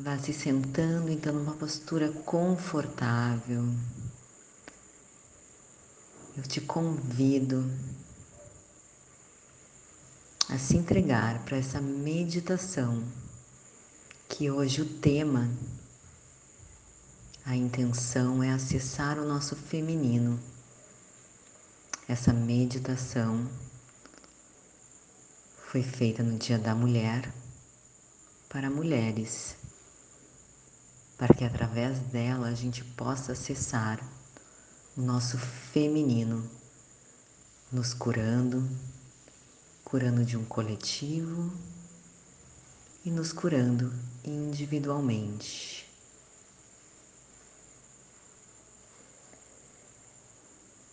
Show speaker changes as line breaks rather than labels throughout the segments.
Vá se sentando então numa postura confortável. Eu te convido a se entregar para essa meditação que hoje o tema, a intenção é acessar o nosso feminino. Essa meditação foi feita no Dia da Mulher para mulheres para que através dela a gente possa acessar o nosso feminino, nos curando, curando de um coletivo e nos curando individualmente.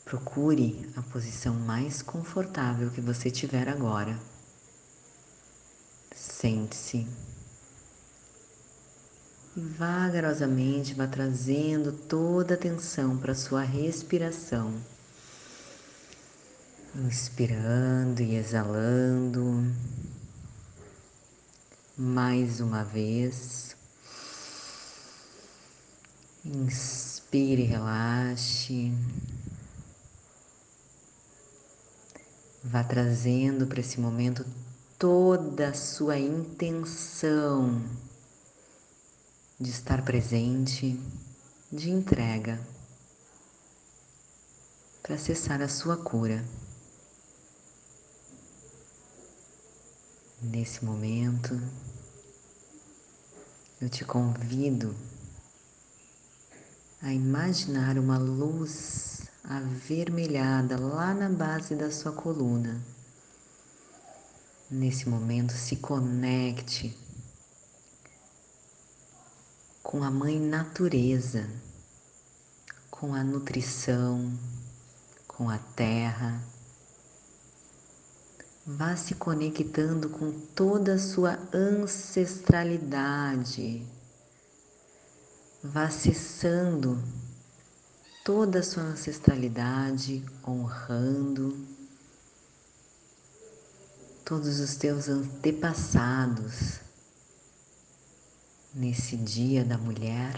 Procure a posição mais confortável que você tiver agora. Sente-se e vagarosamente vá trazendo toda a atenção para a sua respiração. Inspirando e exalando. Mais uma vez. Inspire relaxe. Vá trazendo para esse momento toda a sua intenção de estar presente, de entrega, para acessar a sua cura. Nesse momento, eu te convido a imaginar uma luz avermelhada lá na base da sua coluna. Nesse momento, se conecte com a mãe natureza, com a nutrição, com a terra. Vá se conectando com toda a sua ancestralidade. Vá acessando toda a sua ancestralidade, honrando todos os teus antepassados Nesse Dia da Mulher,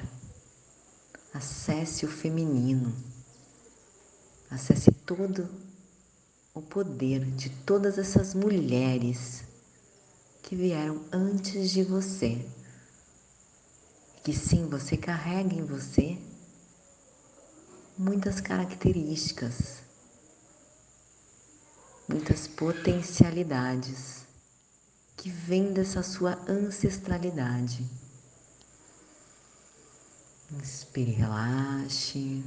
acesse o feminino, acesse todo o poder de todas essas mulheres que vieram antes de você. Que sim, você carrega em você muitas características, muitas potencialidades que vêm dessa sua ancestralidade. Inspire, relaxe.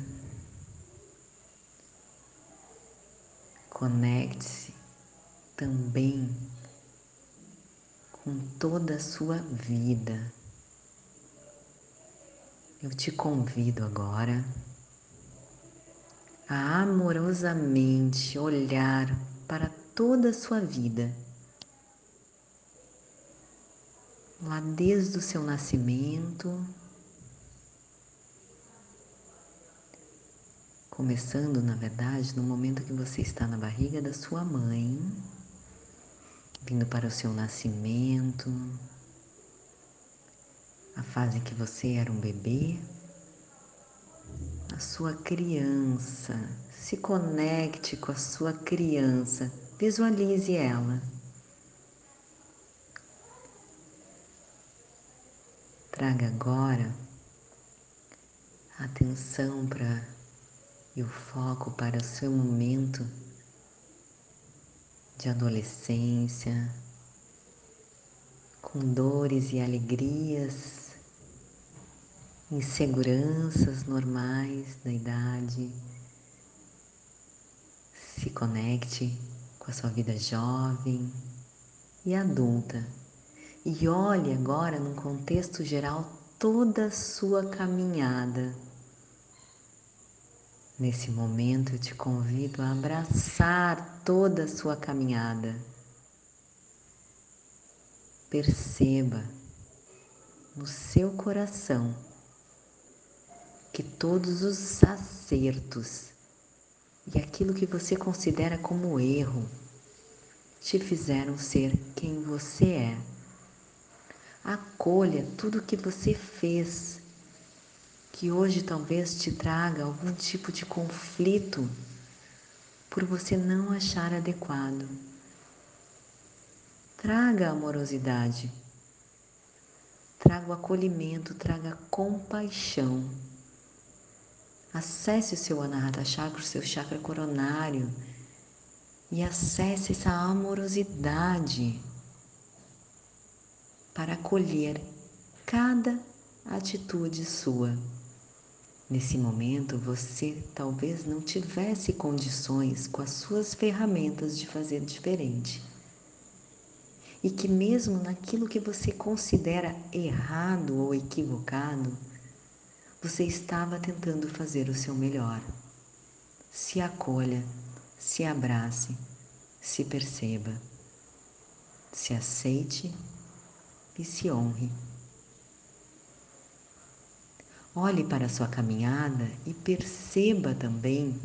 Conecte-se também com toda a sua vida. Eu te convido agora a amorosamente olhar para toda a sua vida, lá desde o seu nascimento Começando, na verdade, no momento que você está na barriga da sua mãe, vindo para o seu nascimento, a fase que você era um bebê, a sua criança. Se conecte com a sua criança, visualize ela. Traga agora atenção para e o foco para o seu momento de adolescência, com dores e alegrias, inseguranças normais da idade. Se conecte com a sua vida jovem e adulta e olhe agora, num contexto geral, toda a sua caminhada Nesse momento eu te convido a abraçar toda a sua caminhada. Perceba no seu coração que todos os acertos e aquilo que você considera como erro te fizeram ser quem você é. Acolha tudo que você fez, que hoje talvez te traga algum tipo de conflito por você não achar adequado. Traga amorosidade, traga o acolhimento, traga compaixão. Acesse o seu Anahata Chakra, o seu chakra coronário e acesse essa amorosidade para acolher cada atitude sua. Nesse momento, você talvez não tivesse condições com as suas ferramentas de fazer diferente. E que, mesmo naquilo que você considera errado ou equivocado, você estava tentando fazer o seu melhor. Se acolha, se abrace, se perceba, se aceite e se honre. Olhe para a sua caminhada e perceba também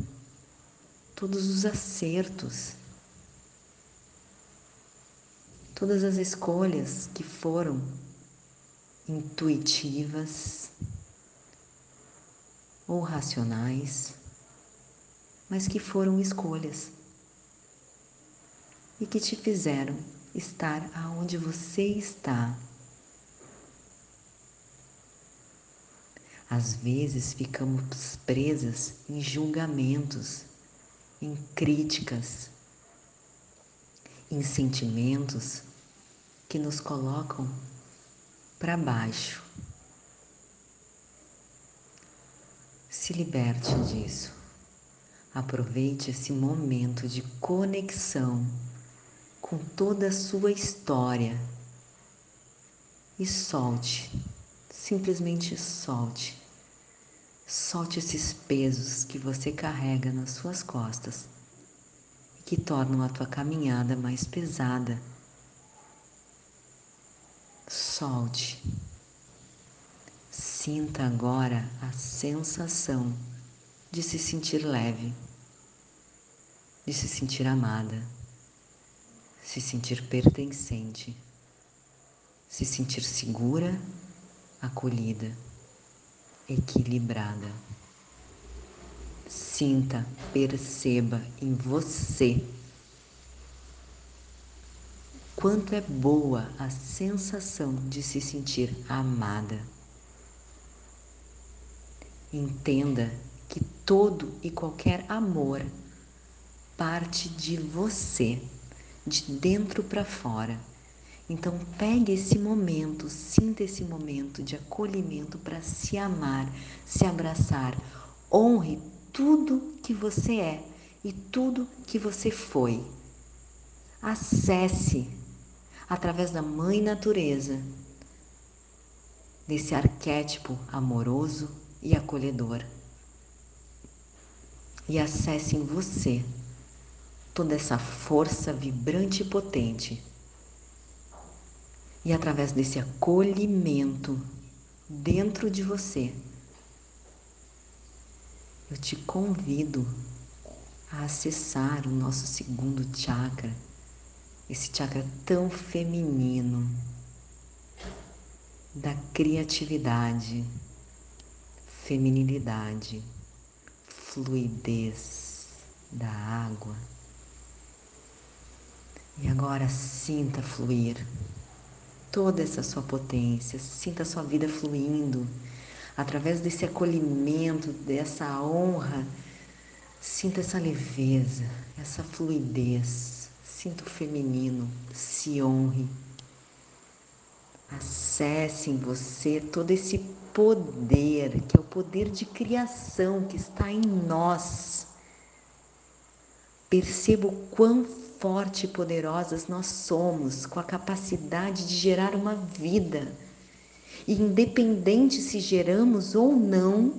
todos os acertos, todas as escolhas que foram intuitivas ou racionais, mas que foram escolhas e que te fizeram estar aonde você está. Às vezes ficamos presas em julgamentos, em críticas, em sentimentos que nos colocam para baixo. Se liberte disso. Aproveite esse momento de conexão com toda a sua história e solte, simplesmente solte. Solte esses pesos que você carrega nas suas costas e que tornam a tua caminhada mais pesada. Solte. Sinta agora a sensação de se sentir leve, de se sentir amada se sentir pertencente, se sentir segura, acolhida, equilibrada. Sinta, perceba em você quanto é boa a sensação de se sentir amada. Entenda que todo e qualquer amor parte de você de dentro para fora. Então, pegue esse momento, sinta esse momento de acolhimento para se amar, se abraçar. Honre tudo que você é e tudo que você foi. Acesse através da Mãe Natureza, desse arquétipo amoroso e acolhedor. E acesse em você toda essa força vibrante e potente. E através desse acolhimento dentro de você, eu te convido a acessar o nosso segundo chakra, esse chakra tão feminino da criatividade, feminilidade, fluidez da água. E agora sinta fluir toda essa sua potência, sinta a sua vida fluindo através desse acolhimento, dessa honra. Sinta essa leveza, essa fluidez. Sinta o feminino, se honre. Acesse em você todo esse poder, que é o poder de criação que está em nós. Perceba o quão forte e poderosas nós somos, com a capacidade de gerar uma vida. E independente se geramos ou não,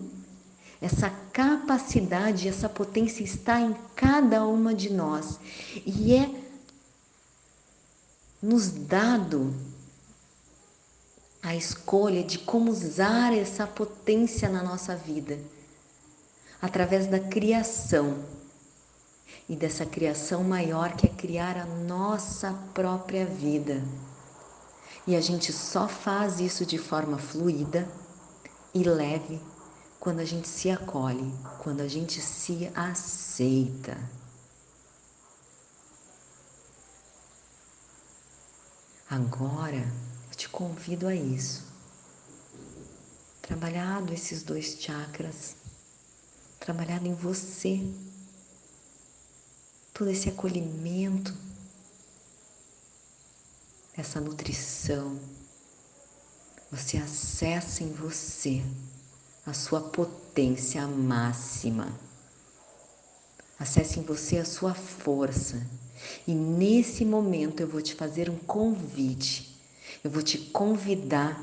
essa capacidade, essa potência está em cada uma de nós e é nos dado a escolha de como usar essa potência na nossa vida através da criação e dessa criação maior que é criar a nossa própria vida. E a gente só faz isso de forma fluida e leve quando a gente se acolhe, quando a gente se aceita. Agora eu te convido a isso. Trabalhado esses dois chakras, trabalhado em você, todo esse acolhimento, essa nutrição, você acessa em você a sua potência máxima. Acesse em você a sua força e nesse momento eu vou te fazer um convite, eu vou te convidar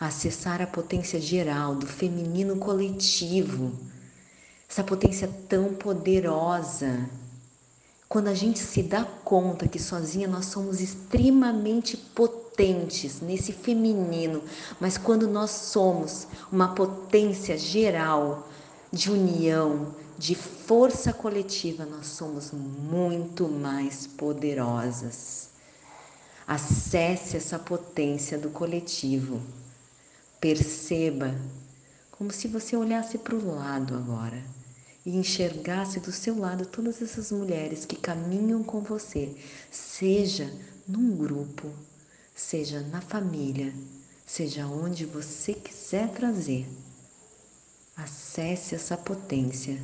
a acessar a potência geral do feminino coletivo, essa potência tão poderosa. Quando a gente se dá conta que sozinha nós somos extremamente potentes nesse feminino, mas quando nós somos uma potência geral de união, de força coletiva, nós somos muito mais poderosas. Acesse essa potência do coletivo. Perceba como se você olhasse para o lado agora e enxergasse do seu lado todas essas mulheres que caminham com você, seja num grupo, seja na família, seja onde você quiser trazer. Acesse essa potência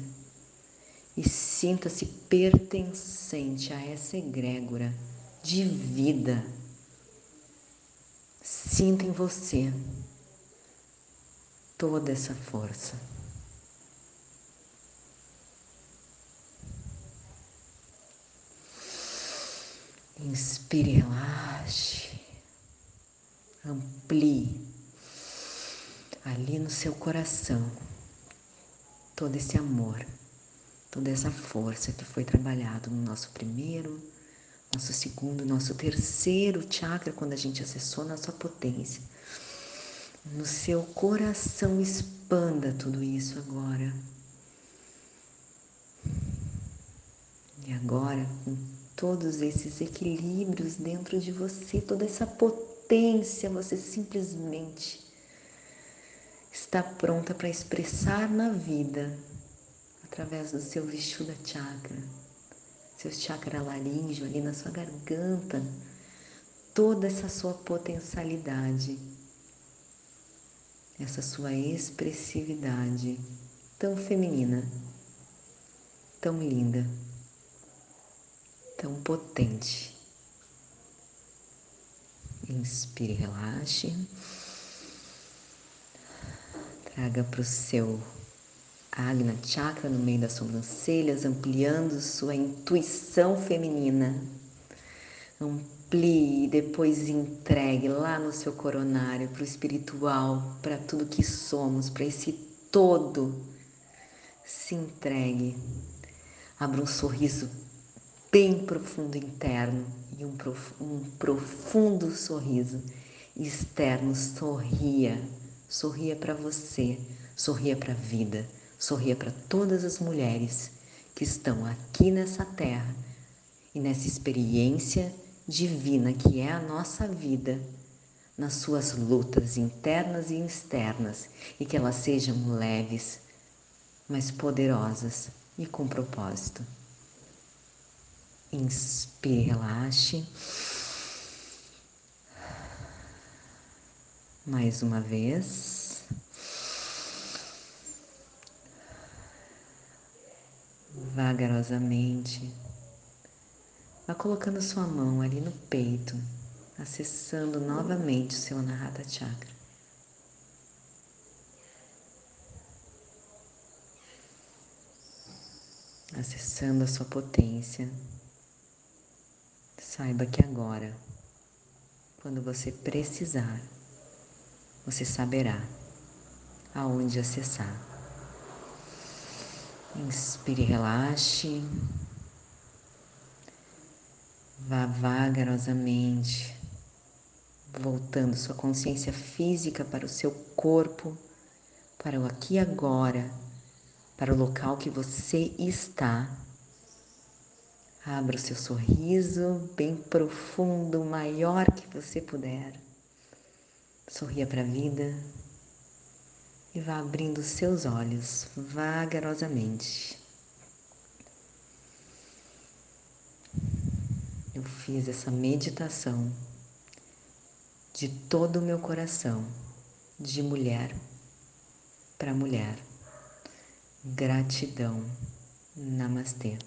e sinta-se pertencente a essa egrégora de vida. Sinta em você toda essa força. Inspire, relaxe, amplie ali no seu coração todo esse amor toda essa força que foi trabalhado no nosso primeiro, nosso segundo, nosso terceiro chakra, quando a gente acessou nossa potência. No seu coração expanda tudo isso agora. E agora, com todos esses equilíbrios dentro de você, toda essa potência, você simplesmente está pronta para expressar na vida através do seu Vishuddha Chakra, seu chakra laríngeo ali na sua garganta, toda essa sua potencialidade, essa sua expressividade tão feminina, tão linda, tão potente. Inspire, relaxe. Traga para o seu Agna Chakra no meio das sobrancelhas, ampliando sua intuição feminina. Amplie e depois entregue lá no seu coronário para o espiritual, para tudo que somos, para esse todo. Se entregue. Abra um sorriso bem profundo interno e um, prof um profundo sorriso externo. Sorria, sorria para você, sorria para a vida sorria para todas as mulheres que estão aqui nessa terra e nessa experiência divina que é a nossa vida, nas suas lutas internas e externas, e que elas sejam leves, mas poderosas e com propósito. Inspire, relaxe. Mais uma vez. vagarosamente. Vá colocando sua mão ali no peito, acessando novamente o seu Anahata Chakra. Acessando a sua potência. Saiba que agora, quando você precisar, você saberá aonde acessar. Inspire, relaxe. Vá vagarosamente, voltando sua consciência física para o seu corpo, para o aqui e agora, para o local que você está. Abra o seu sorriso bem profundo, o maior que você puder. Sorria para a vida e vá abrindo seus olhos vagarosamente. Eu fiz essa meditação de todo o meu coração, de mulher para mulher. Gratidão. Namastê.